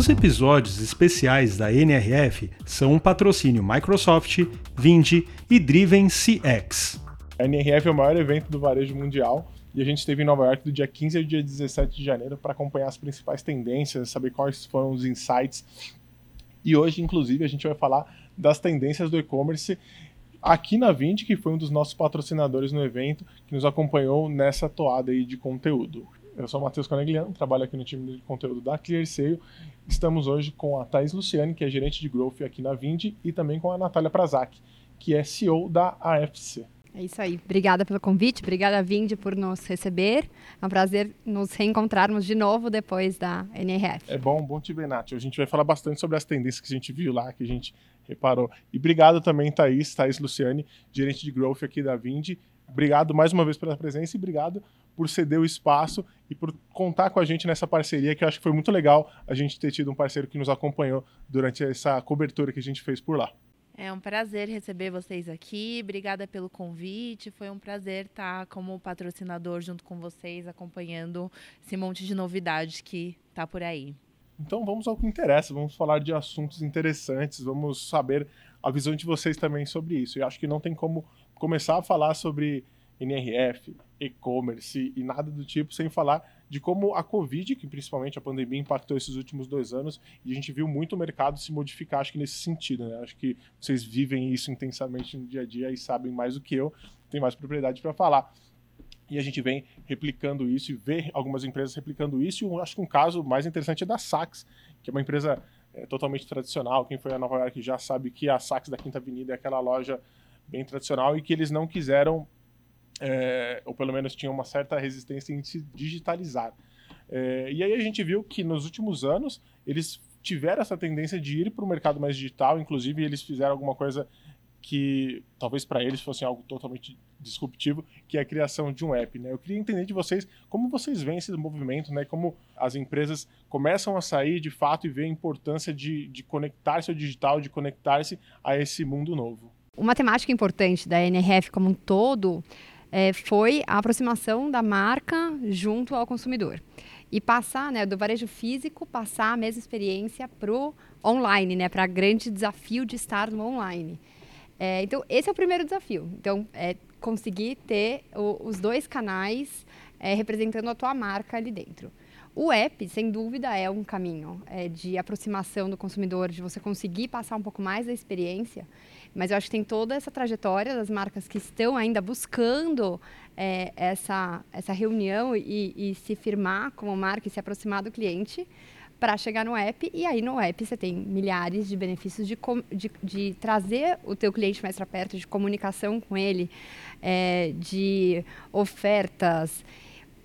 Os episódios especiais da NRF são um patrocínio Microsoft, Vindi e Driven CX. A NRF é o maior evento do varejo mundial e a gente esteve em Nova York do dia 15 ao dia 17 de janeiro para acompanhar as principais tendências, saber quais foram os insights. E hoje, inclusive, a gente vai falar das tendências do e-commerce aqui na Vindi, que foi um dos nossos patrocinadores no evento, que nos acompanhou nessa toada aí de conteúdo. Eu sou o Matheus Conegliano, trabalho aqui no time de conteúdo da ClearSale. Estamos hoje com a Thais Luciane, que é gerente de growth aqui na Vindi, e também com a Natália Prazak, que é CEO da AFC. É isso aí. Obrigada pelo convite, obrigada Vindi por nos receber. É um prazer nos reencontrarmos de novo depois da NRF. É bom, bom te ver, Nath. A gente vai falar bastante sobre as tendências que a gente viu lá, que a gente reparou. E obrigado também, Thaís, Thaís Luciane, gerente de growth aqui da Vindi. Obrigado mais uma vez pela presença e obrigado por ceder o espaço e por contar com a gente nessa parceria, que eu acho que foi muito legal a gente ter tido um parceiro que nos acompanhou durante essa cobertura que a gente fez por lá. É um prazer receber vocês aqui. Obrigada pelo convite. Foi um prazer estar como patrocinador junto com vocês, acompanhando esse monte de novidades que está por aí. Então vamos ao que interessa, vamos falar de assuntos interessantes, vamos saber a visão de vocês também sobre isso. Eu acho que não tem como começar a falar sobre NRF, e-commerce e nada do tipo, sem falar de como a Covid, que principalmente a pandemia impactou esses últimos dois anos, e a gente viu muito o mercado se modificar, acho que nesse sentido, né? Acho que vocês vivem isso intensamente no dia a dia e sabem mais do que eu, tem mais propriedade para falar. E a gente vem replicando isso e vê algumas empresas replicando isso, e acho que um caso mais interessante é da Saks, que é uma empresa é, totalmente tradicional. Quem foi a Nova York já sabe que a Saks da Quinta Avenida é aquela loja bem tradicional e que eles não quiseram é, ou pelo menos tinha uma certa resistência em se digitalizar. É, e aí a gente viu que nos últimos anos eles tiveram essa tendência de ir para o mercado mais digital, inclusive eles fizeram alguma coisa que talvez para eles fosse algo totalmente disruptivo, que é a criação de um app. Né? Eu queria entender de vocês como vocês veem esse movimento, né? como as empresas começam a sair de fato e ver a importância de, de conectar-se ao digital, de conectar-se a esse mundo novo. Uma temática importante da NRF como um todo é, foi a aproximação da marca junto ao consumidor. E passar, né, do varejo físico, passar a mesma experiência para o online, né, para o grande desafio de estar no online. É, então, esse é o primeiro desafio. Então, é conseguir ter o, os dois canais é, representando a tua marca ali dentro. O app, sem dúvida, é um caminho é, de aproximação do consumidor, de você conseguir passar um pouco mais da experiência. Mas eu acho que tem toda essa trajetória das marcas que estão ainda buscando é, essa, essa reunião e, e se firmar como marca e se aproximar do cliente para chegar no app e aí no app você tem milhares de benefícios de, de, de trazer o teu cliente mais para perto, de comunicação com ele, é, de ofertas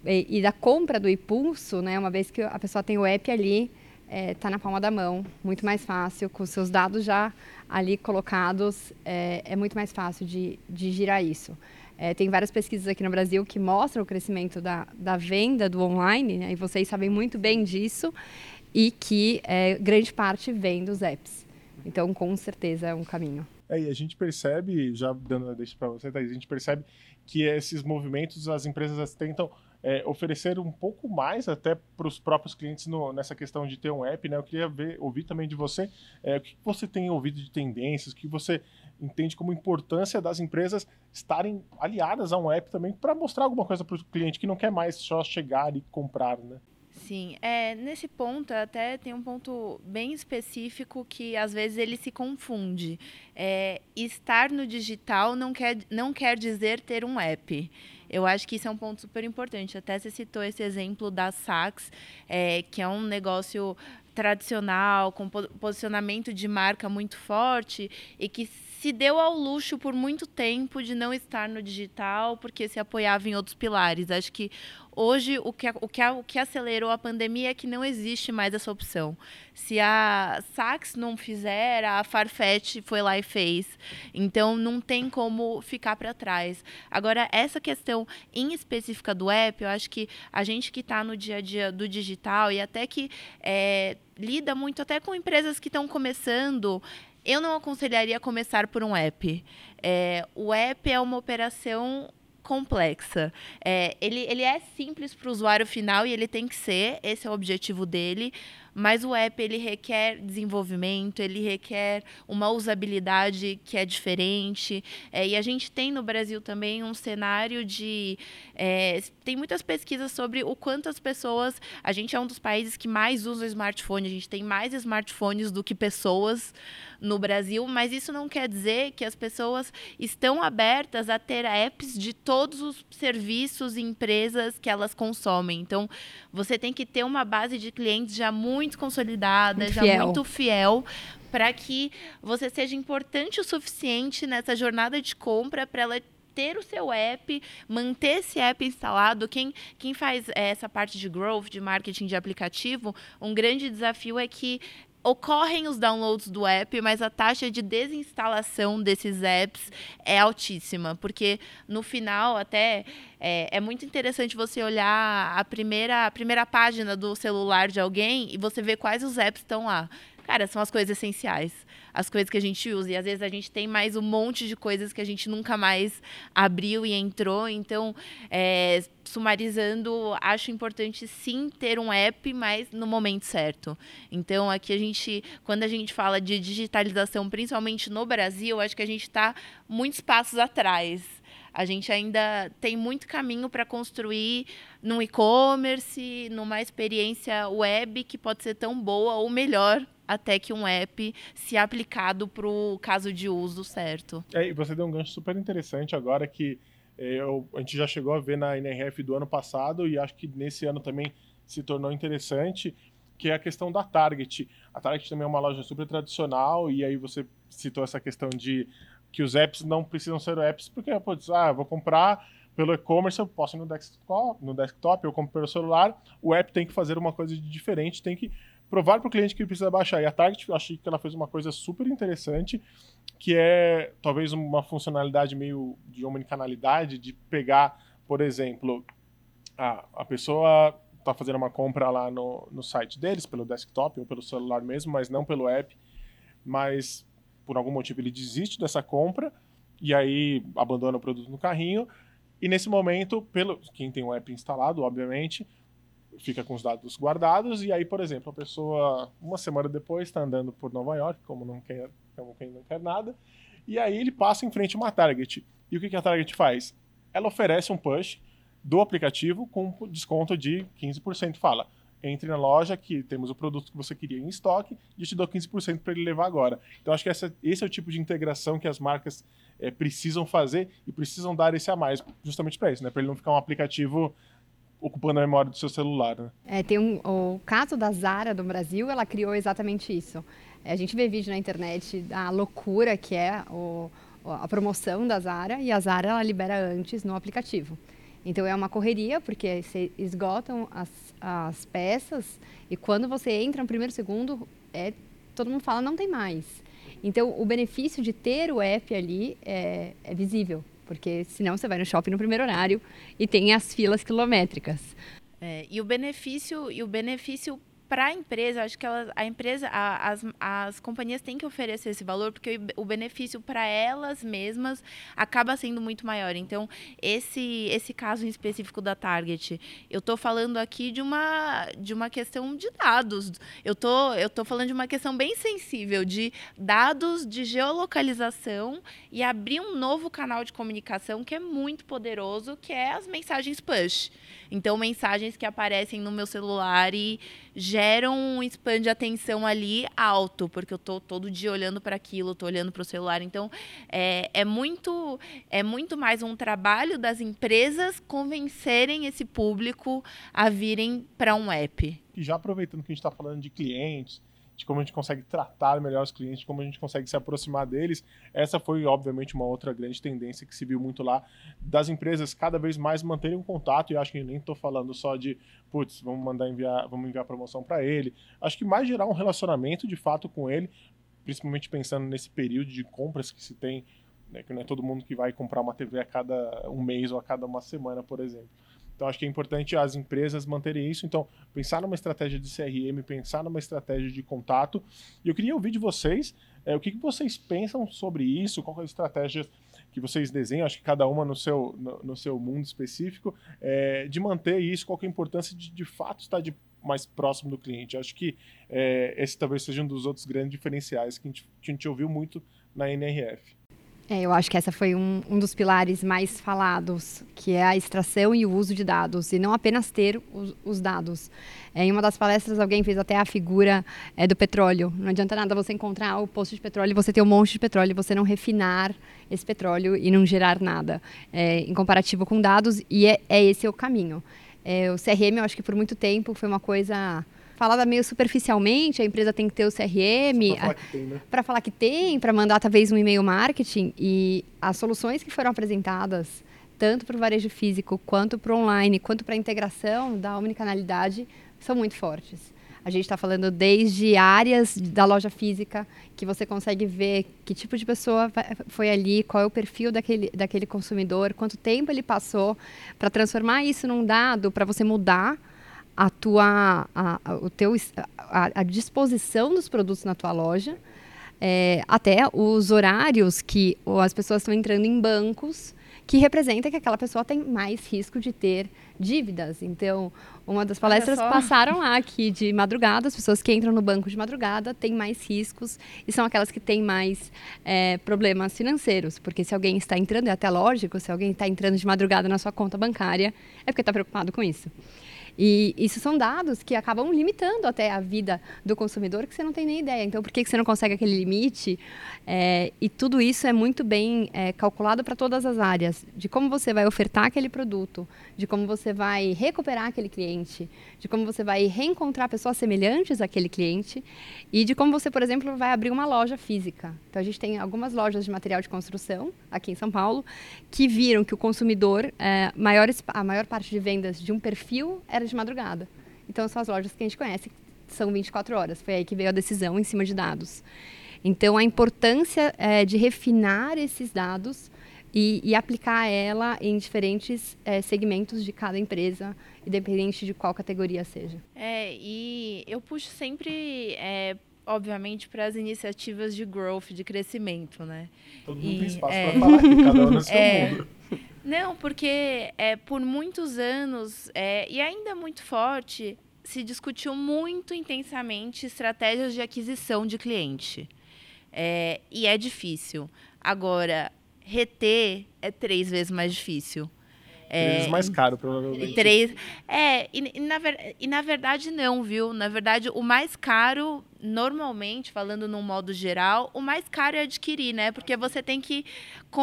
e, e, da compra do impulso, né? Uma vez que a pessoa tem o app ali, está é, na palma da mão, muito mais fácil, com seus dados já ali colocados, é, é muito mais fácil de, de girar isso. É, tem várias pesquisas aqui no Brasil que mostram o crescimento da, da venda do online, né, e vocês sabem muito bem disso, e que é, grande parte vem dos apps. Então, com certeza, é um caminho. É, e a gente percebe, já dando a deixa para você, Thaís, a gente percebe que esses movimentos as empresas tentam é, oferecer um pouco mais até para os próprios clientes no, nessa questão de ter um app, né? Eu queria ver, ouvir também de você é, o que você tem ouvido de tendências, o que você entende como importância das empresas estarem aliadas a um app também para mostrar alguma coisa para o cliente que não quer mais só chegar e comprar, né? Sim, é, nesse ponto até tem um ponto bem específico que às vezes ele se confunde. É, estar no digital não quer, não quer dizer ter um app. Eu acho que isso é um ponto super importante. Até você citou esse exemplo da Saks, é, que é um negócio tradicional, com posicionamento de marca muito forte e que se deu ao luxo por muito tempo de não estar no digital porque se apoiava em outros pilares. Acho que hoje o que, o que, o que acelerou a pandemia é que não existe mais essa opção. Se a Saks não fizer, a Farfetch foi lá e fez. Então não tem como ficar para trás. Agora, essa questão em específica do app, eu acho que a gente que está no dia a dia do digital e até que é, lida muito até com empresas que estão começando eu não aconselharia começar por um app. É, o app é uma operação complexa. É, ele, ele é simples para o usuário final e ele tem que ser, esse é o objetivo dele, mas o app ele requer desenvolvimento, ele requer uma usabilidade que é diferente. É, e a gente tem no Brasil também um cenário de. É, tem muitas pesquisas sobre o quanto as pessoas. A gente é um dos países que mais usa smartphone, a gente tem mais smartphones do que pessoas no Brasil, mas isso não quer dizer que as pessoas estão abertas a ter apps de todos os serviços e empresas que elas consomem. Então, você tem que ter uma base de clientes já muito consolidada, muito já fiel. muito fiel, para que você seja importante o suficiente nessa jornada de compra para ela ter o seu app, manter esse app instalado. Quem, quem faz é, essa parte de growth, de marketing de aplicativo, um grande desafio é que ocorrem os downloads do app, mas a taxa de desinstalação desses apps é altíssima, porque no final até é, é, muito interessante você olhar a primeira, a primeira página do celular de alguém e você ver quais os apps estão lá. Cara, são as coisas essenciais as coisas que a gente usa. E às vezes a gente tem mais um monte de coisas que a gente nunca mais abriu e entrou. Então, é, sumarizando, acho importante sim ter um app, mas no momento certo. Então, aqui a gente, quando a gente fala de digitalização, principalmente no Brasil, acho que a gente está muitos passos atrás. A gente ainda tem muito caminho para construir no e-commerce, numa experiência web que pode ser tão boa ou melhor até que um app se aplicado para o caso de uso certo. É, e você deu um gancho super interessante agora que é, eu, a gente já chegou a ver na NRF do ano passado e acho que nesse ano também se tornou interessante, que é a questão da Target. A Target também é uma loja super tradicional e aí você citou essa questão de que os apps não precisam ser apps porque pode ah, vou comprar pelo e-commerce, eu posso ir no desktop, no desktop, eu compro pelo celular, o app tem que fazer uma coisa de diferente, tem que provar para o cliente que precisa baixar. E a Target, eu achei que ela fez uma coisa super interessante, que é talvez uma funcionalidade meio de omnicanalidade, de pegar, por exemplo, a, a pessoa está fazendo uma compra lá no, no site deles, pelo desktop ou pelo celular mesmo, mas não pelo app, mas por algum motivo ele desiste dessa compra e aí abandona o produto no carrinho. E nesse momento, pelo quem tem o app instalado, obviamente, fica com os dados guardados e aí, por exemplo, a pessoa uma semana depois está andando por Nova York, como não quer, como quem não quer nada, e aí ele passa em frente a uma Target. E o que, que a Target faz? Ela oferece um push do aplicativo com desconto de 15%. Fala, entre na loja que temos o produto que você queria em estoque e eu te dou 15% para ele levar agora. Então acho que essa, esse é o tipo de integração que as marcas é, precisam fazer e precisam dar esse a mais, justamente para isso, né? Para ele não ficar um aplicativo ocupando a memória do seu celular. Né? É, tem um, o caso da Zara do Brasil, ela criou exatamente isso. É, a gente vê vídeo na internet da loucura que é o, a promoção da Zara e a Zara ela libera antes no aplicativo. Então é uma correria, porque se esgotam as, as peças e quando você entra no primeiro segundo, é, todo mundo fala não tem mais. Então o benefício de ter o app ali é, é visível porque senão você vai no shopping no primeiro horário e tem as filas quilométricas. É, e o benefício e o benefício para a empresa, acho que a empresa, a, as, as companhias têm que oferecer esse valor, porque o, o benefício para elas mesmas acaba sendo muito maior. Então, esse, esse caso em específico da Target, eu estou falando aqui de uma, de uma questão de dados. Eu tô, eu tô falando de uma questão bem sensível, de dados de geolocalização e abrir um novo canal de comunicação que é muito poderoso, que é as mensagens push. Então, mensagens que aparecem no meu celular e geram um spam de atenção ali alto, porque eu tô todo dia olhando para aquilo, tô olhando para o celular. Então, é, é, muito, é muito mais um trabalho das empresas convencerem esse público a virem para um app. E já aproveitando que a gente está falando de clientes, de como a gente consegue tratar melhor os clientes, de como a gente consegue se aproximar deles. Essa foi, obviamente, uma outra grande tendência que se viu muito lá, das empresas cada vez mais manterem um contato, e acho que nem estou falando só de, putz, vamos mandar enviar, vamos enviar promoção para ele. Acho que mais gerar um relacionamento de fato com ele, principalmente pensando nesse período de compras que se tem, né, que não é todo mundo que vai comprar uma TV a cada um mês ou a cada uma semana, por exemplo. Então, acho que é importante as empresas manterem isso. Então, pensar numa estratégia de CRM, pensar numa estratégia de contato. E eu queria ouvir de vocês é, o que, que vocês pensam sobre isso, qual é a estratégia que vocês desenham, acho que cada uma no seu, no, no seu mundo específico, é, de manter isso, qual é a importância de, de fato, estar de mais próximo do cliente. Acho que é, esse talvez seja um dos outros grandes diferenciais que a gente, que a gente ouviu muito na NRF. É, eu acho que essa foi um, um, dos pilares mais falados, que é a extração e o uso de dados, e não apenas ter os, os dados. É, em uma das palestras, alguém fez até a figura é, do petróleo. Não adianta nada você encontrar o posto de petróleo você ter um monte de petróleo você não refinar esse petróleo e não gerar nada, é, em comparativo com dados, e é, é esse o caminho. É, o CRM, eu acho que por muito tempo foi uma coisa falada meio superficialmente, a empresa tem que ter o CRM. Para falar que tem, para mandar talvez um e-mail marketing. E as soluções que foram apresentadas, tanto para o varejo físico, quanto para o online, quanto para a integração da omnicanalidade, são muito fortes. A gente está falando desde áreas da loja física, que você consegue ver que tipo de pessoa foi ali, qual é o perfil daquele, daquele consumidor, quanto tempo ele passou, para transformar isso num dado, para você mudar a tua a, a o teu a, a, disposição dos produtos na tua loja é, até os horários que as pessoas estão entrando em bancos que representa que aquela pessoa tem mais risco de ter dívidas. Então, uma das palestras passaram lá aqui de madrugada, as pessoas que entram no banco de madrugada têm mais riscos e são aquelas que têm mais é, problemas financeiros, porque se alguém está entrando, é até lógico, se alguém está entrando de madrugada na sua conta bancária, é porque está preocupado com isso. E isso são dados que acabam limitando até a vida do consumidor que você não tem nem ideia. Então, por que você não consegue aquele limite? É, e tudo isso é muito bem é, calculado para todas as áreas, de como você vai ofertar aquele produto, de como você vai recuperar aquele cliente, de como você vai reencontrar pessoas semelhantes àquele cliente e de como você, por exemplo, vai abrir uma loja física. Então, a gente tem algumas lojas de material de construção aqui em São Paulo que viram que o consumidor, é, maiores, a maior parte de vendas de um perfil era de madrugada. Então, são as lojas que a gente conhece, são 24 horas. Foi aí que veio a decisão em cima de dados. Então, a importância é, de refinar esses dados e, e aplicar ela em diferentes é, segmentos de cada empresa, independente de qual categoria seja. É, e eu puxo sempre, é, obviamente, para as iniciativas de growth, de crescimento, né? Todo mundo e, tem espaço é, para falar aqui, cada um no seu é, mundo. Não, porque é, por muitos anos, é, e ainda muito forte, se discutiu muito intensamente estratégias de aquisição de cliente. É, e é difícil. Agora, reter é três vezes mais difícil. É, três vezes mais caro, provavelmente. Três. É, e, e, na, e na verdade não, viu? Na verdade, o mais caro normalmente, falando num modo geral, o mais caro é adquirir, né? Porque você tem que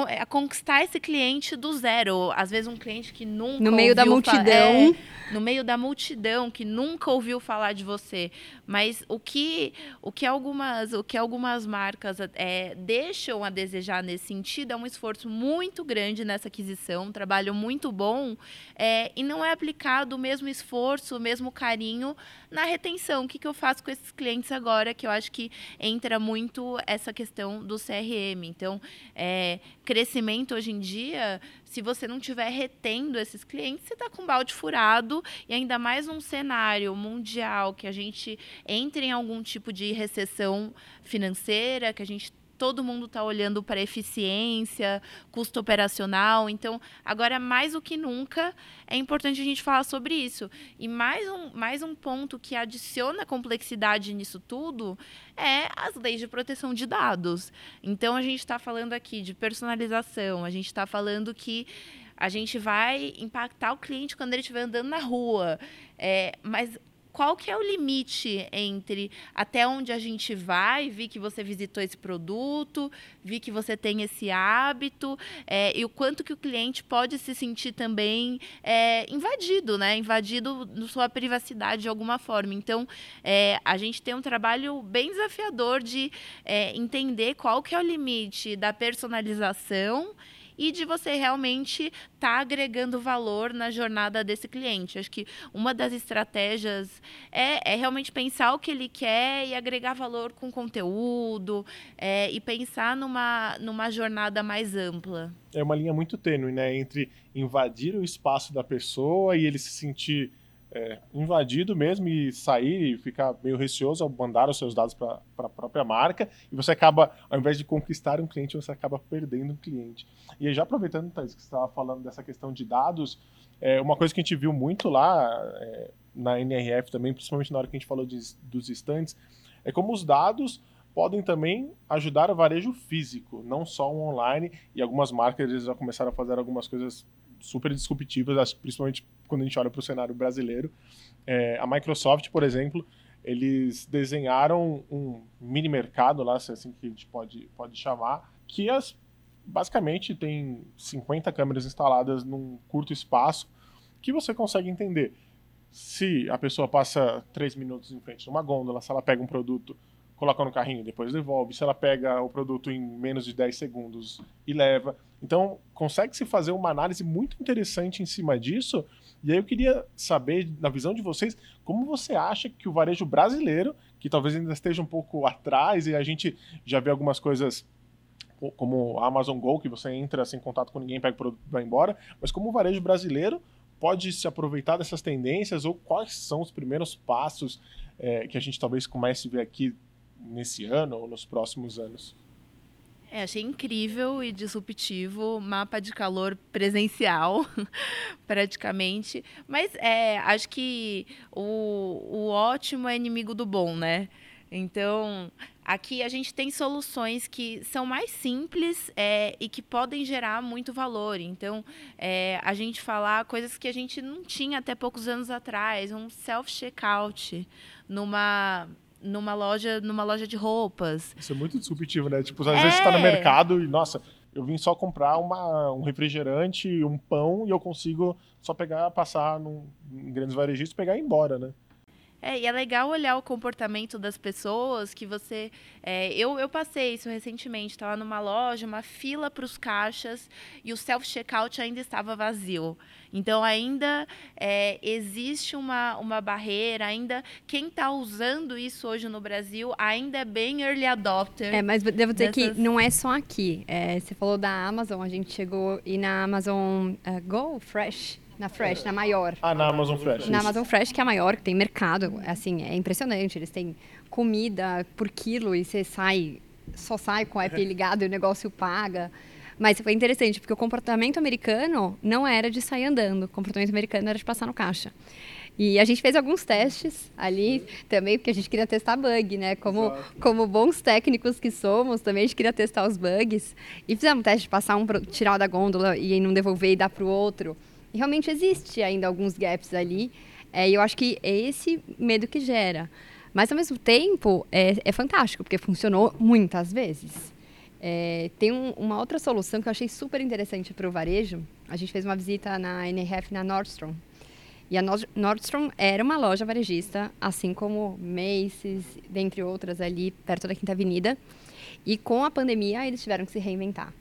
é, conquistar esse cliente do zero. Às vezes um cliente que nunca no meio da multidão, é, no meio da multidão que nunca ouviu falar de você. Mas o que o que algumas o que algumas marcas é, deixam a desejar nesse sentido é um esforço muito grande nessa aquisição, um trabalho muito bom é, e não é aplicado o mesmo esforço, o mesmo carinho na retenção. O que, que eu faço com esses clientes agora? Agora que eu acho que entra muito essa questão do CRM. Então, é, crescimento hoje em dia, se você não estiver retendo esses clientes, você está com balde furado e ainda mais num cenário mundial que a gente entre em algum tipo de recessão financeira, que a gente todo mundo está olhando para eficiência, custo operacional. Então, agora mais do que nunca é importante a gente falar sobre isso. E mais um, mais um ponto que adiciona complexidade nisso tudo é as leis de proteção de dados. Então, a gente está falando aqui de personalização, a gente está falando que a gente vai impactar o cliente quando ele estiver andando na rua. É, mas qual que é o limite entre até onde a gente vai, vi que você visitou esse produto, vi que você tem esse hábito, é, e o quanto que o cliente pode se sentir também é, invadido, né? Invadido na sua privacidade de alguma forma. Então, é, a gente tem um trabalho bem desafiador de é, entender qual que é o limite da personalização e de você realmente estar tá agregando valor na jornada desse cliente. Acho que uma das estratégias é, é realmente pensar o que ele quer e agregar valor com conteúdo é, e pensar numa, numa jornada mais ampla. É uma linha muito tênue, né? Entre invadir o espaço da pessoa e ele se sentir é, invadido mesmo e sair e ficar meio receoso ao mandar os seus dados para a própria marca e você acaba, ao invés de conquistar um cliente, você acaba perdendo um cliente. E já aproveitando, Thais, que você estava falando dessa questão de dados, é, uma coisa que a gente viu muito lá, é, na NRF também, principalmente na hora que a gente falou de, dos estantes, é como os dados podem também ajudar o varejo físico, não só o online, e algumas marcas eles já começaram a fazer algumas coisas super disruptivas, principalmente quando a gente olha para o cenário brasileiro. É, a Microsoft, por exemplo, eles desenharam um mini mercado lá, se é assim que a gente pode, pode chamar, que as, basicamente tem 50 câmeras instaladas num curto espaço que você consegue entender se a pessoa passa 3 minutos em frente de uma gôndola, se ela pega um produto, coloca no carrinho depois devolve, se ela pega o produto em menos de 10 segundos e leva. Então, consegue-se fazer uma análise muito interessante em cima disso e aí eu queria saber, na visão de vocês, como você acha que o varejo brasileiro, que talvez ainda esteja um pouco atrás, e a gente já vê algumas coisas como a Amazon Go, que você entra sem contato com ninguém, pega o produto e vai embora, mas como o varejo brasileiro pode se aproveitar dessas tendências ou quais são os primeiros passos é, que a gente talvez comece a ver aqui nesse ano ou nos próximos anos? É, achei incrível e disruptivo, mapa de calor presencial, praticamente. Mas é, acho que o, o ótimo é inimigo do bom, né? Então, aqui a gente tem soluções que são mais simples é, e que podem gerar muito valor. Então, é, a gente falar coisas que a gente não tinha até poucos anos atrás, um self-checkout numa numa loja, numa loja de roupas. Isso é muito disruptivo, né? Tipo, às é. vezes você tá no mercado e, nossa, eu vim só comprar uma, um refrigerante, um pão e eu consigo só pegar, passar num, em grandes varejistas, pegar e ir embora, né? É, e é legal olhar o comportamento das pessoas que você. É, eu, eu passei isso recentemente, estava numa loja, uma fila para os caixas e o self-checkout ainda estava vazio. Então, ainda é, existe uma, uma barreira, ainda quem está usando isso hoje no Brasil ainda é bem early adopter. É, mas devo dizer dessas... que não é só aqui. É, você falou da Amazon, a gente chegou e na Amazon uh, Go Fresh na Fresh, na maior. Ah, na Amazon Fresh. Na Amazon Fresh, que é a maior, que tem mercado. Assim, é impressionante. Eles têm comida por quilo e você sai, só sai com o app ligado e o negócio paga. Mas foi interessante, porque o comportamento americano não era de sair andando. O comportamento americano era de passar no caixa. E a gente fez alguns testes ali também, porque a gente queria testar bug, né? Como, como bons técnicos que somos, também a gente queria testar os bugs. E fizemos um teste de passar um, tirar da gôndola e não devolver e dar para o outro. Realmente existe ainda alguns gaps ali. É, e eu acho que é esse medo que gera. Mas, ao mesmo tempo, é, é fantástico, porque funcionou muitas vezes. É, tem um, uma outra solução que eu achei super interessante para o varejo. A gente fez uma visita na NRF na Nordstrom. E a Nordstrom era uma loja varejista, assim como Macy's, dentre outras ali perto da Quinta Avenida. E com a pandemia, eles tiveram que se reinventar.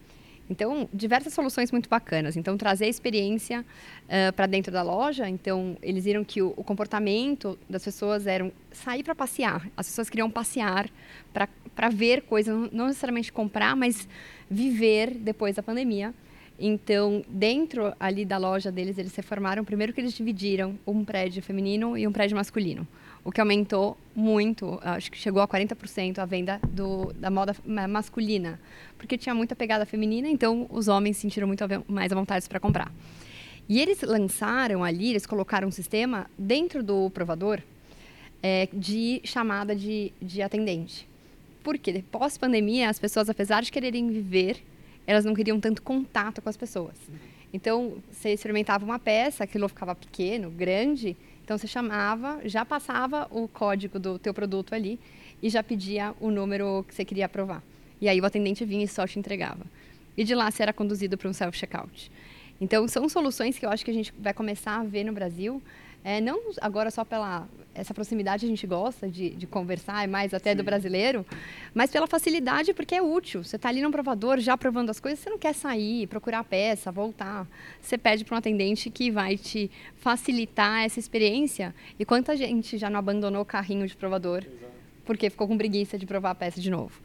Então, diversas soluções muito bacanas. Então, trazer a experiência uh, para dentro da loja. Então, eles viram que o, o comportamento das pessoas era sair para passear. As pessoas queriam passear para ver coisas, não necessariamente comprar, mas viver depois da pandemia. Então, dentro ali da loja deles, eles se formaram. Primeiro que eles dividiram um prédio feminino e um prédio masculino o que aumentou muito, acho que chegou a 40% a venda do, da moda masculina, porque tinha muita pegada feminina, então os homens sentiram muito mais à vontade para comprar. E eles lançaram ali, eles colocaram um sistema dentro do provador é, de chamada de, de atendente. Porque pós-pandemia, as pessoas, apesar de quererem viver, elas não queriam tanto contato com as pessoas. Então, você experimentava uma peça, aquilo ficava pequeno, grande, então você chamava, já passava o código do teu produto ali e já pedia o número que você queria aprovar. E aí o atendente vinha e só te entregava. E de lá você era conduzido para um self-checkout. Então são soluções que eu acho que a gente vai começar a ver no Brasil é, não agora só pela essa proximidade a gente gosta de, de conversar, é mais até Sim. do brasileiro, mas pela facilidade, porque é útil. Você está ali no provador já provando as coisas, você não quer sair, procurar a peça, voltar. Você pede para um atendente que vai te facilitar essa experiência. E quanta gente já não abandonou o carrinho de provador Exato. porque ficou com preguiça de provar a peça de novo?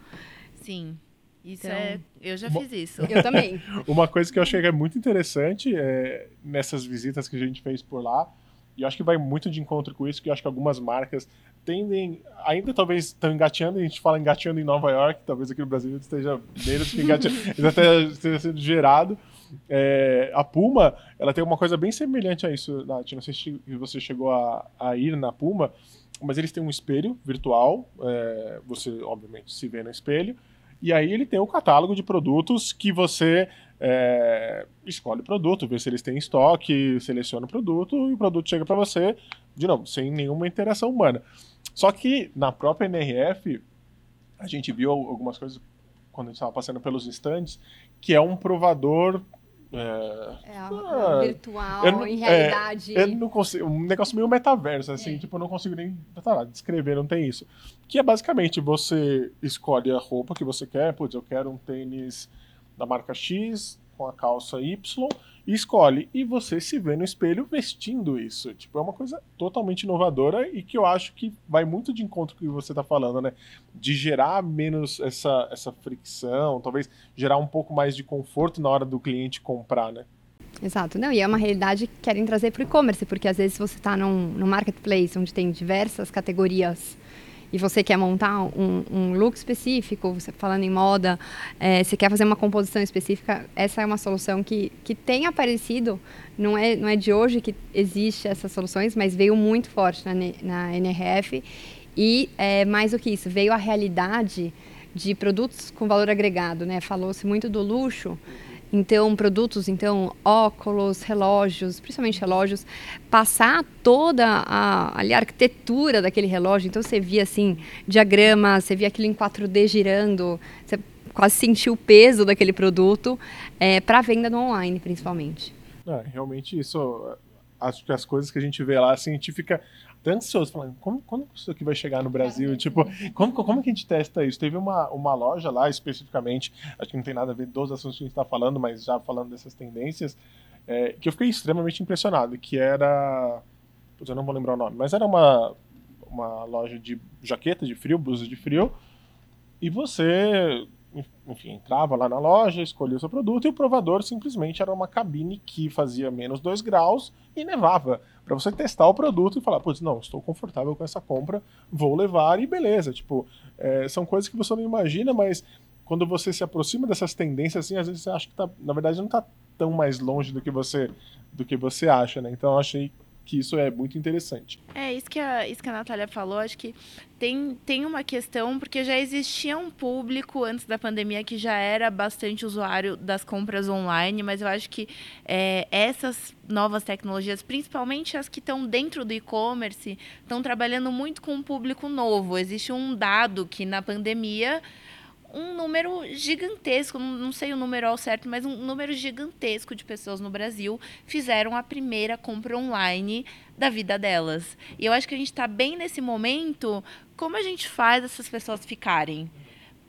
Sim. Isso então, é. Eu já fiz isso. Eu também. Uma coisa que eu achei que é muito interessante é, nessas visitas que a gente fez por lá e eu acho que vai muito de encontro com isso, que eu acho que algumas marcas tendem, ainda talvez estão engateando, a gente fala engateando em Nova York, talvez aqui no Brasil esteja menos que engateando, até esteja sendo gerado, É, a Puma, ela tem uma coisa bem semelhante a isso, Nath. Não sei se você chegou a, a ir na Puma, mas eles têm um espelho virtual. É, você, obviamente, se vê no espelho. E aí ele tem o catálogo de produtos que você é, escolhe o produto, vê se eles têm estoque, seleciona o produto e o produto chega para você, de novo, sem nenhuma interação humana. Só que na própria NRF, a gente viu algumas coisas quando a gente estava passando pelos stands, que é um provador é, é ah, virtual, não, em realidade. É, eu não consigo, um negócio meio metaverso, assim, é. tipo, eu não consigo nem tá lá, descrever, não tem isso. Que é basicamente você escolhe a roupa que você quer, putz, eu quero um tênis da marca X com a calça Y e escolhe. E você se vê no espelho vestindo isso. Tipo, é uma coisa totalmente inovadora e que eu acho que vai muito de encontro com o que você está falando, né? De gerar menos essa, essa fricção, talvez gerar um pouco mais de conforto na hora do cliente comprar, né? Exato. Não, e é uma realidade que querem trazer para o e-commerce, porque às vezes você está num, num marketplace onde tem diversas categorias e você quer montar um, um look específico, você falando em moda, é, você quer fazer uma composição específica, essa é uma solução que, que tem aparecido, não é, não é de hoje que existe essas soluções, mas veio muito forte na, na NRF e é, mais do que isso, veio a realidade de produtos com valor agregado, né? Falou-se muito do luxo, então produtos, então óculos, relógios, principalmente relógios, passar toda a, ali, a arquitetura daquele relógio. Então você via assim diagrama, você via aquilo em 4D girando, você quase sentiu o peso daquele produto é, para venda no online, principalmente. É, realmente isso. Acho que as coisas que a gente vê lá, assim, ansioso, falando, como, quando isso aqui vai chegar no Brasil? Tipo, como, como que a gente testa isso? Teve uma, uma loja lá, especificamente, acho que não tem nada a ver dos assuntos que a gente está falando, mas já falando dessas tendências, é, que eu fiquei extremamente impressionado, que era... eu não vou lembrar o nome, mas era uma, uma loja de jaqueta de frio, blusa de frio, e você enfim, entrava lá na loja, escolhia o seu produto e o provador simplesmente era uma cabine que fazia menos 2 graus e nevava. Para você testar o produto e falar, putz, não, estou confortável com essa compra, vou levar e beleza. Tipo, é, são coisas que você não imagina, mas quando você se aproxima dessas tendências, assim, às vezes você acha que tá, na verdade não está tão mais longe do que você do que você acha, né? Então eu achei que isso é muito interessante. É, isso que a, isso que a Natália falou, acho que tem, tem uma questão, porque já existia um público antes da pandemia que já era bastante usuário das compras online, mas eu acho que é, essas novas tecnologias, principalmente as que estão dentro do e-commerce, estão trabalhando muito com um público novo. Existe um dado que na pandemia um número gigantesco, não sei o número ao certo, mas um número gigantesco de pessoas no Brasil fizeram a primeira compra online da vida delas. E eu acho que a gente está bem nesse momento. Como a gente faz essas pessoas ficarem?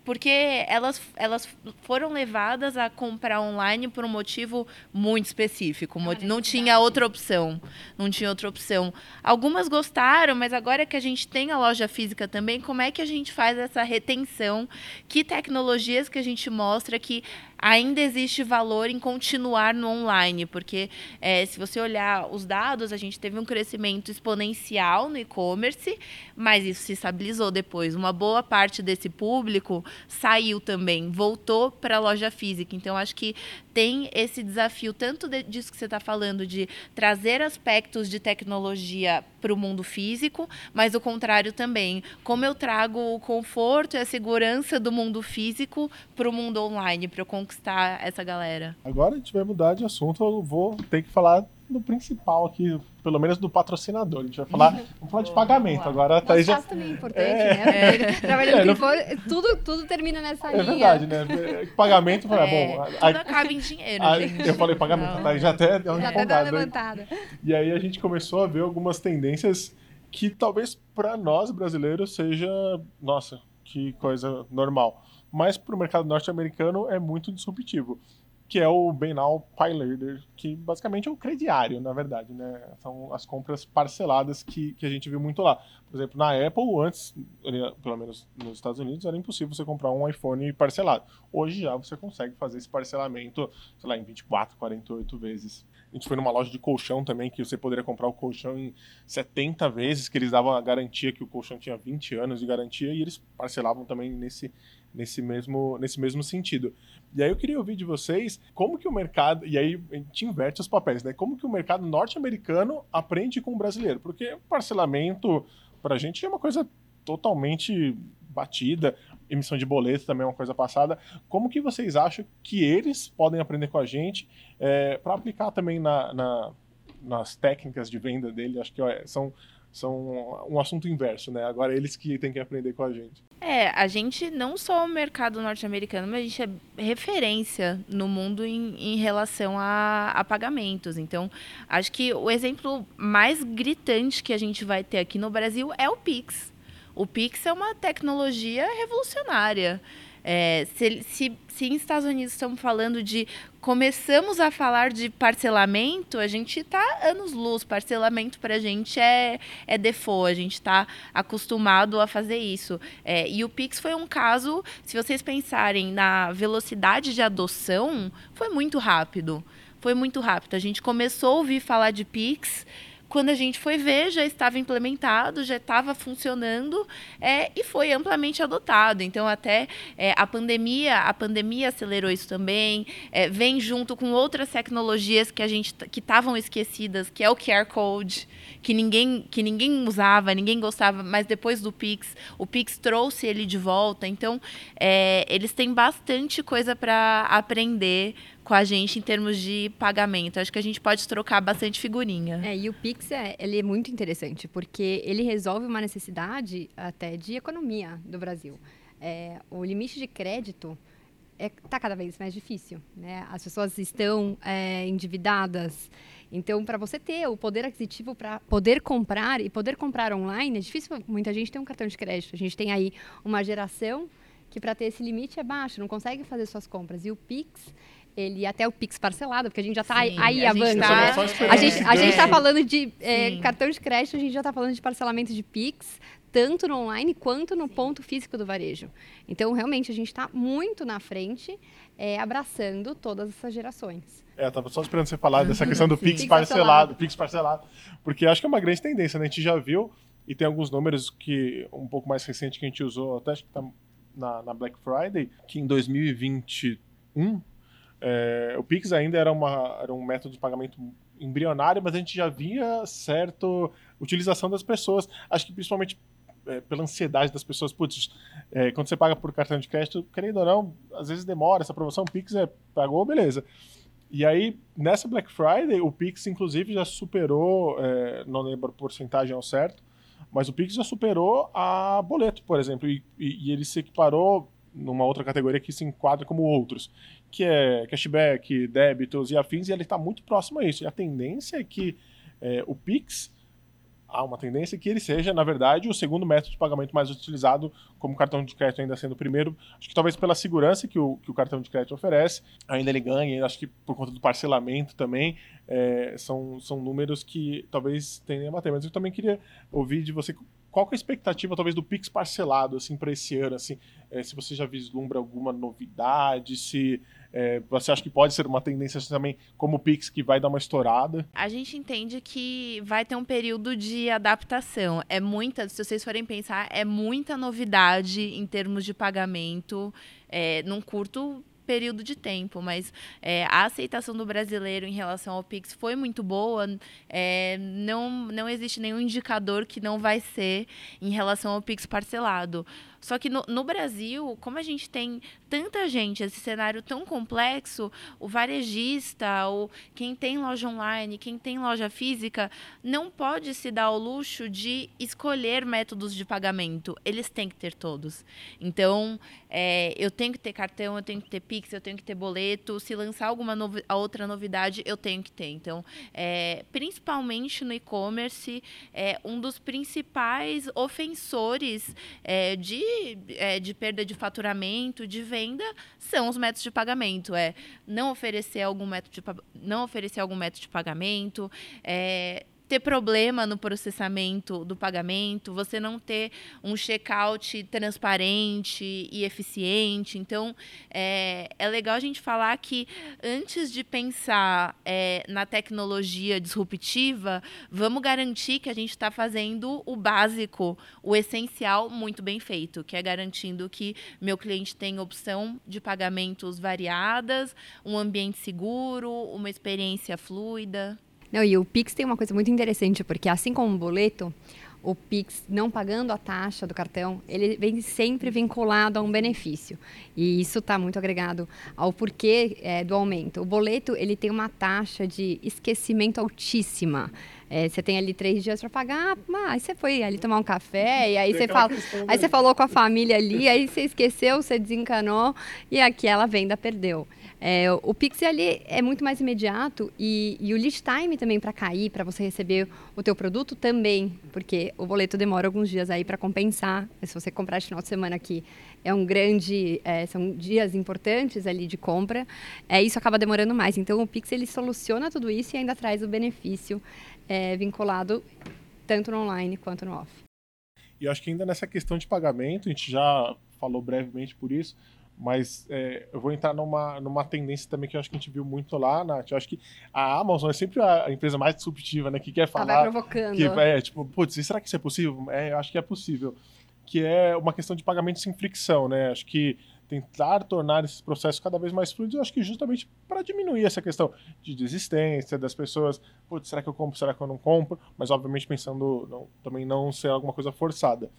Porque elas, elas foram levadas a comprar online por um motivo muito específico. Não tinha outra opção. Não tinha outra opção. Algumas gostaram, mas agora que a gente tem a loja física também, como é que a gente faz essa retenção? Que tecnologias que a gente mostra que ainda existe valor em continuar no online, porque é, se você olhar os dados, a gente teve um crescimento exponencial no e-commerce, mas isso se estabilizou depois. Uma boa parte desse público saiu também, voltou para a loja física. Então, acho que tem esse desafio, tanto de, disso que você está falando, de trazer aspectos de tecnologia para o mundo físico, mas o contrário também. Como eu trago o conforto e a segurança do mundo físico para o mundo online, para eu conquistar essa galera? Agora a gente vai mudar de assunto, eu vou ter que falar do principal aqui, pelo menos do patrocinador. A gente vai falar, vamos falar de pagamento. Agora tá aí já... também é importante, é... né? É. Trabalhando é, no... for, tudo, tudo termina nessa é linha. É verdade, né? Pagamento, é, bom... Tudo aí, acaba em dinheiro, aí, Eu falei pagamento, tá aí já até deu uma já empolgada. levantada. E aí a gente começou a ver algumas tendências que talvez para nós brasileiros seja, nossa, que coisa normal. Mas para o mercado norte-americano é muito disruptivo que é o Buy Now que basicamente é o crediário, na verdade, né? São as compras parceladas que, que a gente viu muito lá. Por exemplo, na Apple, antes, pelo menos nos Estados Unidos, era impossível você comprar um iPhone parcelado. Hoje já você consegue fazer esse parcelamento, sei lá, em 24, 48 vezes. A gente foi numa loja de colchão também, que você poderia comprar o colchão em 70 vezes, que eles davam a garantia que o colchão tinha 20 anos de garantia, e eles parcelavam também nesse, nesse, mesmo, nesse mesmo sentido. E aí eu queria ouvir de vocês como que o mercado, e aí a gente inverte os papéis, né? Como que o mercado norte-americano aprende com o brasileiro? Porque parcelamento, para a gente, é uma coisa totalmente batida emissão de boleto também é uma coisa passada. Como que vocês acham que eles podem aprender com a gente é, para aplicar também na, na, nas técnicas de venda dele? Acho que ó, são, são um assunto inverso, né? Agora eles que têm que aprender com a gente. É, a gente não só o mercado norte-americano, mas a gente é referência no mundo em, em relação a, a, pagamentos. Então, acho que o exemplo mais gritante que a gente vai ter aqui no Brasil é o Pix. O Pix é uma tecnologia revolucionária. É, se, se, se Estados Unidos estamos falando de começamos a falar de parcelamento, a gente está anos luz. Parcelamento para a gente é, é default, a gente está acostumado a fazer isso. É, e o Pix foi um caso, se vocês pensarem na velocidade de adoção, foi muito rápido. Foi muito rápido. A gente começou a ouvir falar de Pix quando a gente foi ver, já estava implementado, já estava funcionando é, e foi amplamente adotado. Então, até é, a pandemia, a pandemia acelerou isso também. É, vem junto com outras tecnologias que a gente que estavam esquecidas, que é o QR Code, que ninguém que ninguém usava, ninguém gostava, mas depois do Pix, o Pix trouxe ele de volta. Então, é, eles têm bastante coisa para aprender com a gente em termos de pagamento. Acho que a gente pode trocar bastante figurinha. É, e o Pix é, ele é muito interessante, porque ele resolve uma necessidade até de economia do Brasil. É, o limite de crédito está é, tá cada vez mais difícil. Né? As pessoas estão é, endividadas. Então, para você ter o poder aquisitivo para poder comprar e poder comprar online, é difícil. Muita gente tem um cartão de crédito. A gente tem aí uma geração que, para ter esse limite, é baixo, não consegue fazer suas compras. E o Pix ele até o Pix parcelado, porque a gente já está aí a avançando. Tá, a gente a gente está falando de é, cartão de crédito, a gente já está falando de parcelamento de Pix, tanto no online quanto no Sim. ponto físico do varejo. Então, realmente, a gente está muito na frente, é, abraçando todas essas gerações. É, estava só esperando você falar dessa questão do Pix, Pix parcelado, parcelado, Pix parcelado, porque acho que é uma grande tendência, né? A gente já viu e tem alguns números que um pouco mais recente que a gente usou, até acho que tá na, na Black Friday, que em 2021 é, o Pix ainda era, uma, era um método de pagamento embrionário, mas a gente já via certa utilização das pessoas. Acho que principalmente é, pela ansiedade das pessoas. Putz, é, quando você paga por cartão de crédito, querendo ou não, às vezes demora. Essa promoção Pix é pagou, beleza. E aí, nessa Black Friday, o Pix, inclusive, já superou, é, não lembro a porcentagem ao certo, mas o Pix já superou a boleto, por exemplo, e, e, e ele se equiparou numa outra categoria que se enquadra como outros, que é cashback, débitos e afins, e ele está muito próximo a isso. E a tendência é que é, o Pix, há uma tendência que ele seja, na verdade, o segundo método de pagamento mais utilizado, como cartão de crédito ainda sendo o primeiro. Acho que talvez pela segurança que o, que o cartão de crédito oferece, ainda ele ganha, acho que por conta do parcelamento também, é, são, são números que talvez tenham a bater. Mas eu também queria ouvir de você qual é a expectativa, talvez, do Pix parcelado, assim, para esse ano, assim, é, se você já vislumbra alguma novidade, se é, você acha que pode ser uma tendência também, como o Pix, que vai dar uma estourada? A gente entende que vai ter um período de adaptação. É muita, se vocês forem pensar, é muita novidade em termos de pagamento, é, num curto período de tempo, mas é, a aceitação do brasileiro em relação ao Pix foi muito boa. É, não, não existe nenhum indicador que não vai ser em relação ao Pix parcelado. Só que no, no, Brasil, como a gente tem tanta gente, esse cenário tão complexo, o varejista, o, quem tem loja online, quem tem loja física, não pode se dar ao luxo de escolher métodos de pagamento. Eles têm que ter todos. Então, é, eu tenho que ter cartão, eu tenho que ter Pix, eu tenho que ter boleto. Se lançar alguma novi outra novidade, eu tenho que ter. Então, é, principalmente no e-commerce, é um dos principais ofensores é, de é, de perda de faturamento, de venda, são os métodos de pagamento. É não oferecer algum método de, não oferecer algum método de pagamento, é, ter problema no processamento do pagamento, você não ter um checkout transparente e eficiente. Então, é, é legal a gente falar que antes de pensar é, na tecnologia disruptiva, vamos garantir que a gente está fazendo o básico, o essencial, muito bem feito, que é garantindo que meu cliente tem opção de pagamentos variadas, um ambiente seguro, uma experiência fluida. Não, e o Pix tem uma coisa muito interessante, porque assim como o boleto, o Pix não pagando a taxa do cartão, ele vem sempre vinculado a um benefício. E isso está muito agregado ao porquê é, do aumento. O boleto ele tem uma taxa de esquecimento altíssima. É, você tem ali três dias para pagar, mas aí você foi ali tomar um café, e aí você, fala, aí você falou com a família ali, aí você esqueceu, você desencanou, e aquela venda perdeu. É, o Pix ali é muito mais imediato e, e o lead time também para cair, para você receber o teu produto também, porque o boleto demora alguns dias aí para compensar. Se você comprar de final de semana aqui, é um grande, é, são dias importantes ali de compra, é, isso acaba demorando mais. Então o Pix ele soluciona tudo isso e ainda traz o benefício é, vinculado tanto no online quanto no off. E eu acho que ainda nessa questão de pagamento, a gente já falou brevemente por isso, mas é, eu vou entrar numa, numa tendência também que eu acho que a gente viu muito lá, Nath. Eu acho que a Amazon é sempre a empresa mais disruptiva, né? Que quer falar. Ela vai provocando. Que, é, tipo, putz, será que isso é possível? É, eu acho que é possível. Que é uma questão de pagamento sem fricção, né? Acho que tentar tornar esses processos cada vez mais fluidos, eu acho que justamente para diminuir essa questão de desistência das pessoas, putz, será que eu compro, será que eu não compro? Mas obviamente pensando não, também não ser alguma coisa forçada,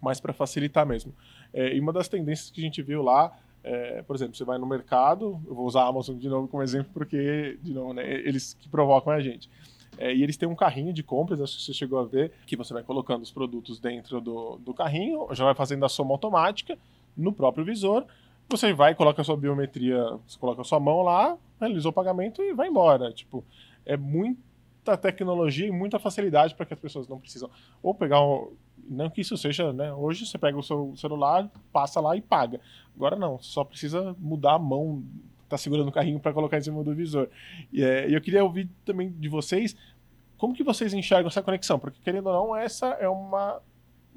mas para facilitar mesmo. É, e uma das tendências que a gente viu lá, é, por exemplo, você vai no mercado, eu vou usar a Amazon de novo como exemplo, porque, de novo, né, eles que provocam a gente. É, e eles têm um carrinho de compras, acho que você chegou a ver, que você vai colocando os produtos dentro do, do carrinho, já vai fazendo a soma automática no próprio visor. Você vai, coloca a sua biometria, você coloca a sua mão lá, realizou o pagamento e vai embora. Tipo, é muita tecnologia e muita facilidade para que as pessoas não precisam ou pegar um, não que isso seja, né? Hoje você pega o seu celular, passa lá e paga. Agora não, só precisa mudar a mão, tá segurando o carrinho para colocar em cima do visor. E é, eu queria ouvir também de vocês como que vocês enxergam essa conexão, porque querendo ou não, essa é uma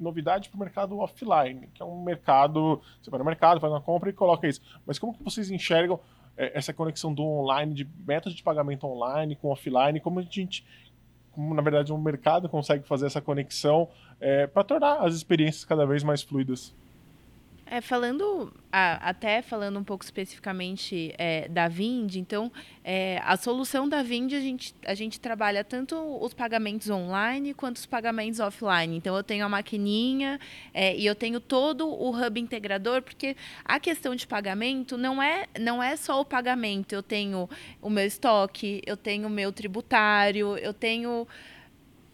novidade para o mercado offline, que é um mercado, você vai no mercado, faz uma compra e coloca isso. Mas como que vocês enxergam é, essa conexão do online, de métodos de pagamento online com offline, como a gente como na verdade um mercado consegue fazer essa conexão é, para tornar as experiências cada vez mais fluidas. É, falando, até falando um pouco especificamente é, da Vind, então, é, a solução da Vind, a gente, a gente trabalha tanto os pagamentos online quanto os pagamentos offline. Então, eu tenho a maquininha é, e eu tenho todo o hub integrador, porque a questão de pagamento não é, não é só o pagamento. Eu tenho o meu estoque, eu tenho o meu tributário, eu tenho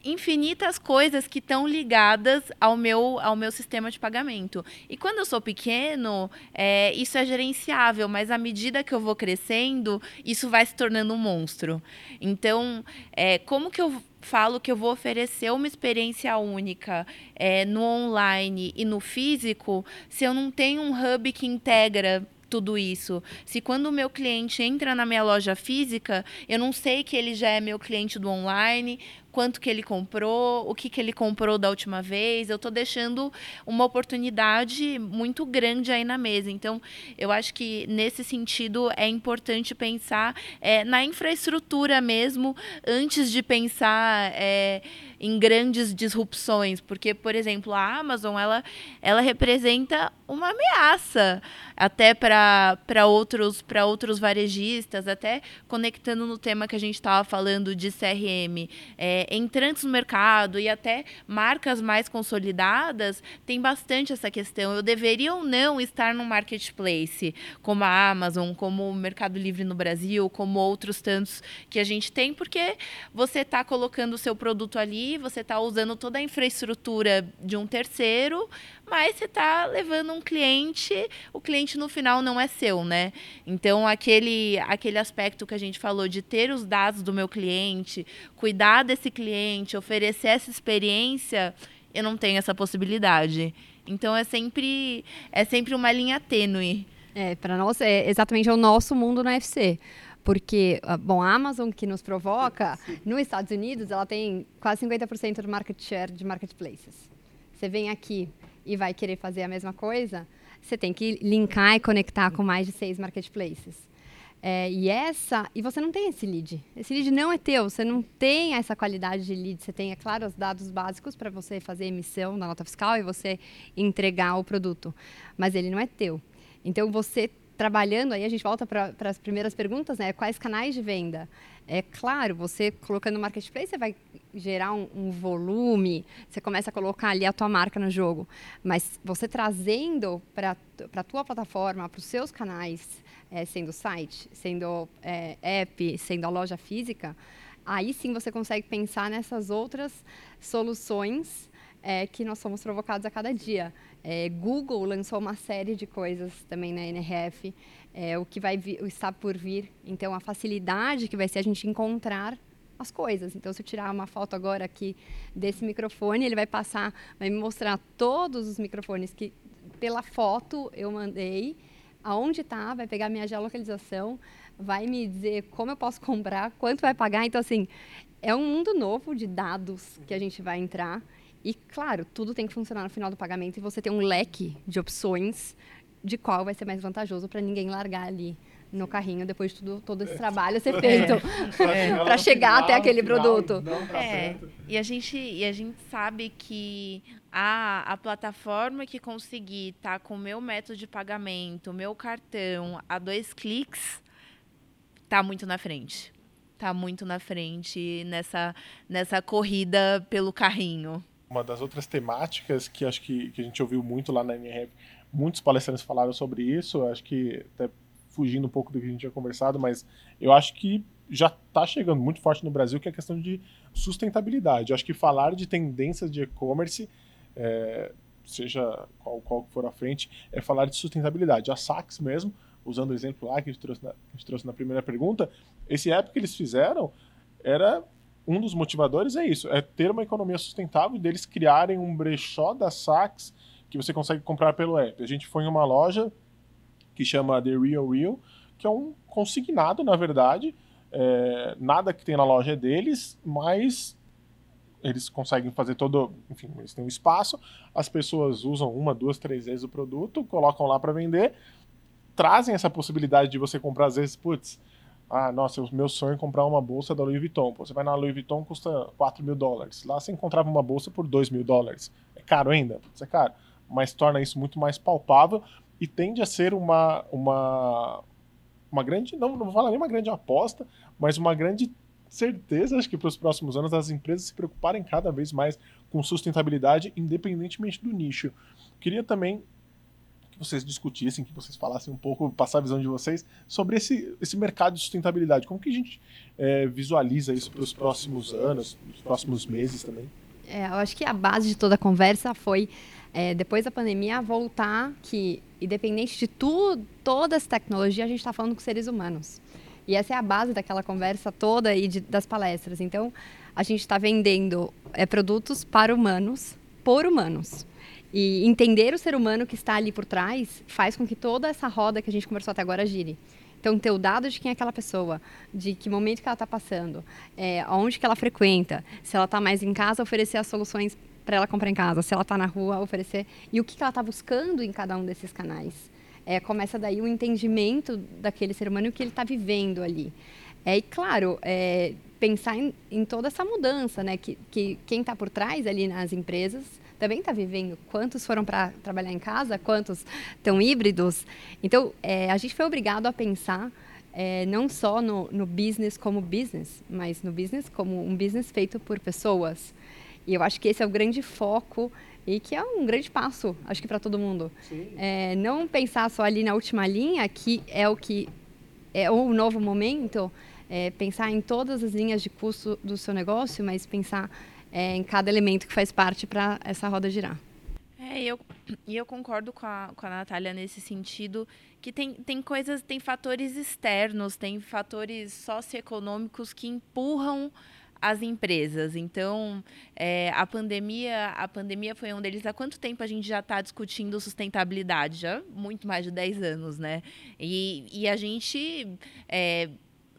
infinitas coisas que estão ligadas ao meu, ao meu sistema de pagamento. E quando eu sou pequeno, é, isso é gerenciável, mas à medida que eu vou crescendo, isso vai se tornando um monstro. Então, é, como que eu falo que eu vou oferecer uma experiência única é, no online e no físico se eu não tenho um hub que integra tudo isso. Se quando o meu cliente entra na minha loja física, eu não sei que ele já é meu cliente do online, quanto que ele comprou, o que, que ele comprou da última vez. Eu estou deixando uma oportunidade muito grande aí na mesa. Então, eu acho que nesse sentido é importante pensar é, na infraestrutura mesmo, antes de pensar. É, em grandes disrupções, porque, por exemplo, a Amazon ela, ela representa uma ameaça até para outros, outros varejistas, até conectando no tema que a gente estava falando de CRM. É, entrantes no mercado e até marcas mais consolidadas, tem bastante essa questão. Eu deveria ou não estar no marketplace, como a Amazon, como o Mercado Livre no Brasil, como outros tantos que a gente tem, porque você está colocando o seu produto ali você está usando toda a infraestrutura de um terceiro, mas você está levando um cliente, o cliente no final não é seu, né? Então, aquele, aquele aspecto que a gente falou de ter os dados do meu cliente, cuidar desse cliente, oferecer essa experiência, eu não tenho essa possibilidade. Então, é sempre, é sempre uma linha tênue. É, para nós é exatamente o nosso mundo no UFC Porque, ah, bom, a Amazon que nos provoca, nos Estados Unidos, ela tem quase 50% do market share de marketplaces. Você vem aqui e vai querer fazer a mesma coisa, você tem que linkar e conectar com mais de seis marketplaces. É, e essa, e você não tem esse lead. Esse lead não é teu, você não tem essa qualidade de lead. Você tem, é claro, os dados básicos para você fazer emissão da nota fiscal e você entregar o produto, mas ele não é teu. Então você trabalhando aí, a gente volta para as primeiras perguntas, né? Quais canais de venda? É claro, você colocando no marketplace, você vai gerar um, um, volume, você começa a colocar ali a tua marca no jogo. Mas você trazendo para a tua plataforma, para os seus canais, é, sendo site, sendo é, app, sendo a loja física, aí sim você consegue pensar nessas outras soluções é, que nós somos provocados a cada dia. É, Google lançou uma série de coisas também na NRF, é, o que vai vir, está por vir. Então, a facilidade que vai ser a gente encontrar as coisas. Então, se eu tirar uma foto agora aqui desse microfone, ele vai passar, vai me mostrar todos os microfones que, pela foto, eu mandei, aonde está, vai pegar minha geolocalização, vai me dizer como eu posso comprar, quanto vai pagar. Então, assim, é um mundo novo de dados que a gente vai entrar. E, claro, tudo tem que funcionar no final do pagamento e você tem um leque de opções de qual vai ser mais vantajoso para ninguém largar ali no carrinho depois de tudo, todo esse trabalho ser feito é. para chegar até aquele produto. É. E a gente e a gente sabe que a, a plataforma que conseguir estar tá com o meu método de pagamento, meu cartão a dois cliques, tá muito na frente. Tá muito na frente nessa nessa corrida pelo carrinho uma das outras temáticas que acho que, que a gente ouviu muito lá na NRF, muitos palestrantes falaram sobre isso, acho que até fugindo um pouco do que a gente tinha conversado, mas eu acho que já está chegando muito forte no Brasil, que é a questão de sustentabilidade. Eu acho que falar de tendências de e-commerce, é, seja qual, qual for a frente, é falar de sustentabilidade. A Saks mesmo, usando o exemplo lá que a gente trouxe na, gente trouxe na primeira pergunta, esse app que eles fizeram era um dos motivadores é isso, é ter uma economia sustentável e deles criarem um brechó da Saks que você consegue comprar pelo app. A gente foi em uma loja que chama The Real Real, que é um consignado, na verdade. É, nada que tem na loja é deles, mas eles conseguem fazer todo. Enfim, eles têm um espaço, as pessoas usam uma, duas, três vezes o produto, colocam lá para vender, trazem essa possibilidade de você comprar, às vezes, putz, ah, nossa, o meu sonho é comprar uma bolsa da Louis Vuitton. Pô, você vai na Louis Vuitton, custa 4 mil dólares. Lá você encontrava uma bolsa por 2 mil dólares. É caro ainda? Putz, é caro. Mas torna isso muito mais palpável e tende a ser uma, uma, uma grande, não, não vou falar nem uma grande aposta, mas uma grande certeza, acho que para os próximos anos, as empresas se preocuparem cada vez mais com sustentabilidade, independentemente do nicho. Queria também vocês discutissem, que vocês falassem um pouco, passar a visão de vocês sobre esse, esse mercado de sustentabilidade. Como que a gente é, visualiza isso para os próximos anos, os próximos meses também? É, eu acho que a base de toda a conversa foi, é, depois da pandemia, voltar que, independente de tudo, toda essa tecnologia, a gente está falando com seres humanos. E essa é a base daquela conversa toda e de, das palestras. Então, a gente está vendendo é, produtos para humanos, por humanos. E entender o ser humano que está ali por trás faz com que toda essa roda que a gente conversou até agora gire. Então, ter o dado de quem é aquela pessoa, de que momento que ela está passando, é, onde que ela frequenta, se ela está mais em casa, oferecer as soluções para ela comprar em casa, se ela está na rua, oferecer. E o que, que ela está buscando em cada um desses canais. É, começa daí o entendimento daquele ser humano e o que ele está vivendo ali. É, e, claro, é, pensar em, em, toda essa mudança, né? Que, que quem está por trás ali nas empresas também está vivendo. Quantos foram para trabalhar em casa? Quantos estão híbridos? Então, é, a gente foi obrigado a pensar é, não só no, no business como business, mas no business como um business feito por pessoas. E eu acho que esse é o grande foco e que é um grande passo, acho que para todo mundo. É, não pensar só ali na última linha, que é o que é o novo momento, é, pensar em todas as linhas de custo do seu negócio, mas pensar é, em cada elemento que faz parte para essa roda girar. É, eu, e eu concordo com a, com a Natália nesse sentido, que tem, tem coisas, tem fatores externos, tem fatores socioeconômicos que empurram as empresas. Então, é, a pandemia, a pandemia foi um deles. Há quanto tempo a gente já está discutindo sustentabilidade? Já muito mais de 10 anos, né? E, e a gente é,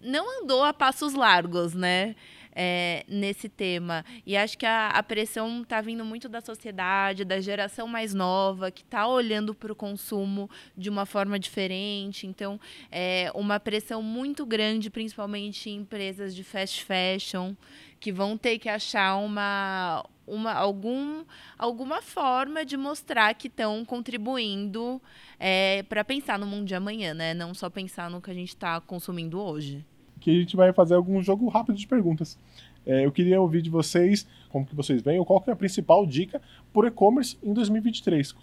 não andou a passos largos, né? É, nesse tema. E acho que a, a pressão está vindo muito da sociedade, da geração mais nova, que está olhando para o consumo de uma forma diferente. Então, é uma pressão muito grande, principalmente em empresas de fast fashion, que vão ter que achar uma, uma, algum, alguma forma de mostrar que estão contribuindo é, para pensar no mundo de amanhã, né? Não só pensar no que a gente está consumindo hoje que a gente vai fazer algum jogo rápido de perguntas. É, eu queria ouvir de vocês como que vocês veem, ou qual é a principal dica por e-commerce em 2023.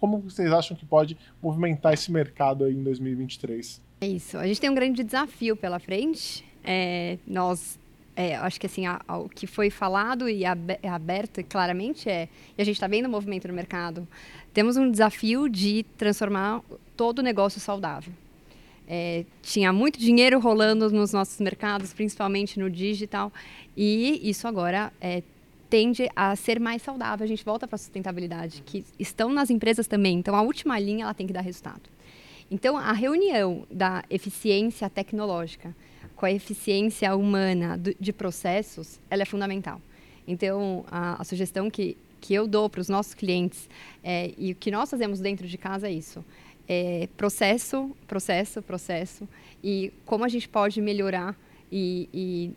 Como vocês acham que pode movimentar esse mercado aí em 2023? É isso. A gente tem um grande desafio pela frente. É, nós é, acho que assim, a, a, o que foi falado e aberto claramente é, e a gente está vendo o movimento no mercado, temos um desafio de transformar todo o negócio saudável. É, tinha muito dinheiro rolando nos nossos mercados, principalmente no digital, e isso agora é, tende a ser mais saudável. A gente volta para a sustentabilidade, que estão nas empresas também. Então, a última linha ela tem que dar resultado. Então, a reunião da eficiência tecnológica com a eficiência humana do, de processos, ela é fundamental. Então, a, a sugestão que, que eu dou para os nossos clientes é, e o que nós fazemos dentro de casa é isso é, processo, processo, processo e como a gente pode melhorar e, e,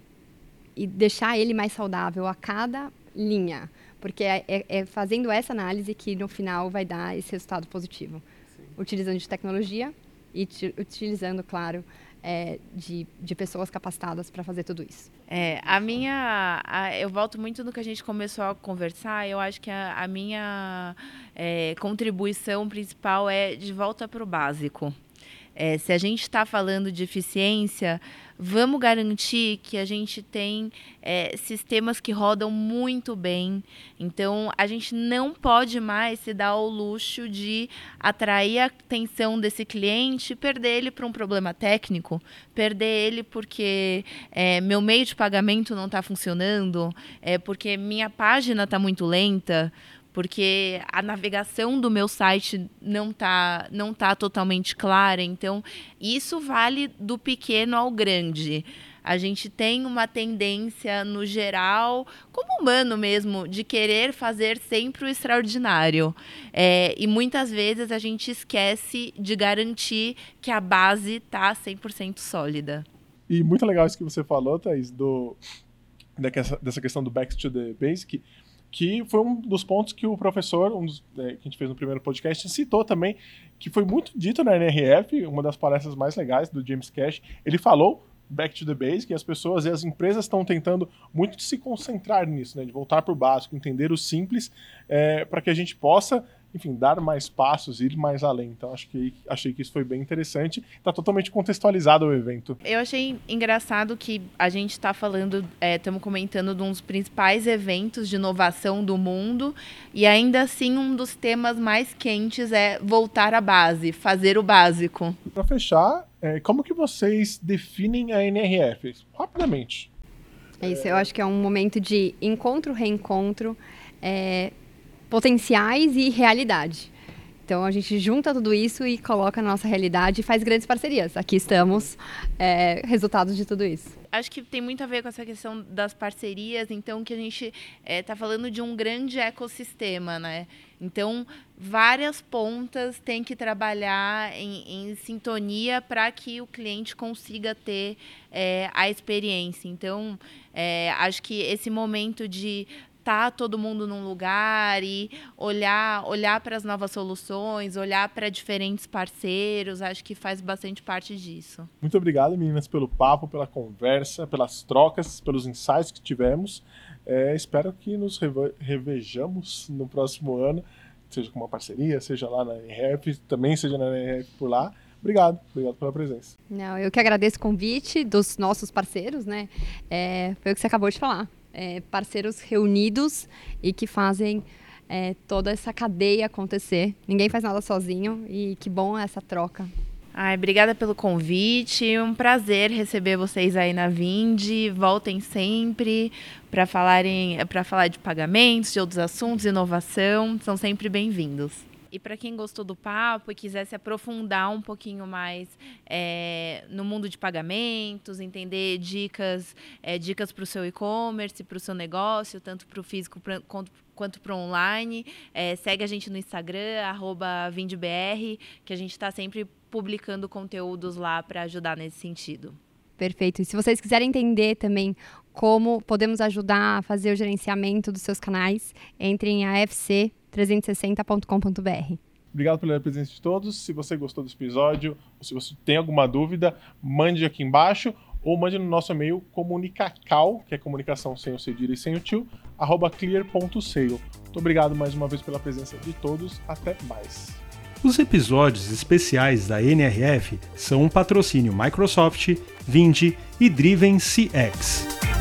e deixar ele mais saudável a cada linha, porque é, é, é, fazendo essa análise que no final vai dar esse resultado positivo, Sim. utilizando de tecnologia e utilizando, claro, é, de, de pessoas capacitadas para fazer tudo isso. É, a minha. A, eu volto muito no que a gente começou a conversar. Eu acho que a, a minha é, contribuição principal é de volta para o básico. É, se a gente está falando de eficiência, vamos garantir que a gente tem é, sistemas que rodam muito bem. Então, a gente não pode mais se dar ao luxo de atrair a atenção desse cliente perder ele para um problema técnico, perder ele porque é, meu meio de pagamento não está funcionando, é, porque minha página está muito lenta porque a navegação do meu site não tá, não tá totalmente clara. Então, isso vale do pequeno ao grande. A gente tem uma tendência, no geral, como humano mesmo, de querer fazer sempre o extraordinário. É, e muitas vezes a gente esquece de garantir que a base está 100% sólida. E muito legal isso que você falou, Thaís, do, dessa questão do back to the basic que foi um dos pontos que o professor, um dos, é, que a gente fez no primeiro podcast, citou também, que foi muito dito na NRF, uma das palestras mais legais do James Cash. Ele falou back to the basic, e as pessoas e as empresas estão tentando muito se concentrar nisso, né, de voltar para o básico, entender o simples, é, para que a gente possa enfim, dar mais passos, ir mais além. Então, acho que achei que isso foi bem interessante. Está totalmente contextualizado o evento. Eu achei engraçado que a gente está falando, estamos é, comentando de um dos principais eventos de inovação do mundo, e ainda assim um dos temas mais quentes é voltar à base, fazer o básico. Para fechar, é, como que vocês definem a NRF? Rapidamente. É isso, eu acho que é um momento de encontro, reencontro, é, potenciais e realidade. Então a gente junta tudo isso e coloca na nossa realidade e faz grandes parcerias. Aqui estamos, é, resultados de tudo isso. Acho que tem muito a ver com essa questão das parcerias, então que a gente está é, tá falando de um grande ecossistema, né? Então várias pontas têm que trabalhar em, em sintonia para que o cliente consiga ter é, a experiência. Então é, acho que esse momento de juntar todo mundo num lugar e olhar, olhar para as novas soluções, olhar para diferentes parceiros, acho que faz bastante parte disso. Muito obrigado, meninas, pelo papo, pela conversa, pelas trocas, pelos insights que tivemos. É, espero que nos revejamos no próximo ano, seja com uma parceria, seja lá na NRF, também seja na NRF por lá. Obrigado, obrigado pela presença. Não, eu que agradeço o convite dos nossos parceiros, né? É, foi o que você acabou de falar é, parceiros reunidos e que fazem é, toda essa cadeia acontecer. Ninguém faz nada sozinho e que bom essa troca. Ai, obrigada pelo convite. Um prazer receber vocês aí na Vinde. Voltem sempre para falarem, para falar de pagamentos, de outros assuntos, inovação. São sempre bem-vindos. E para quem gostou do papo e quiser se aprofundar um pouquinho mais é, no mundo de pagamentos, entender dicas, é, dicas para o seu e-commerce, para o seu negócio, tanto para o físico pra, quanto quanto para online. É, segue a gente no Instagram, VindeBR, que a gente está sempre publicando conteúdos lá para ajudar nesse sentido. Perfeito. E se vocês quiserem entender também como podemos ajudar a fazer o gerenciamento dos seus canais, entrem em afc360.com.br. Obrigado pela presença de todos. Se você gostou desse episódio, ou se você tem alguma dúvida, mande aqui embaixo ou mande no nosso e-mail comunicacal, que é comunicação sem o cedilha e sem o tio, arroba clear.sale. Muito obrigado mais uma vez pela presença de todos. Até mais. Os episódios especiais da NRF são um patrocínio Microsoft, Vindi e Driven CX.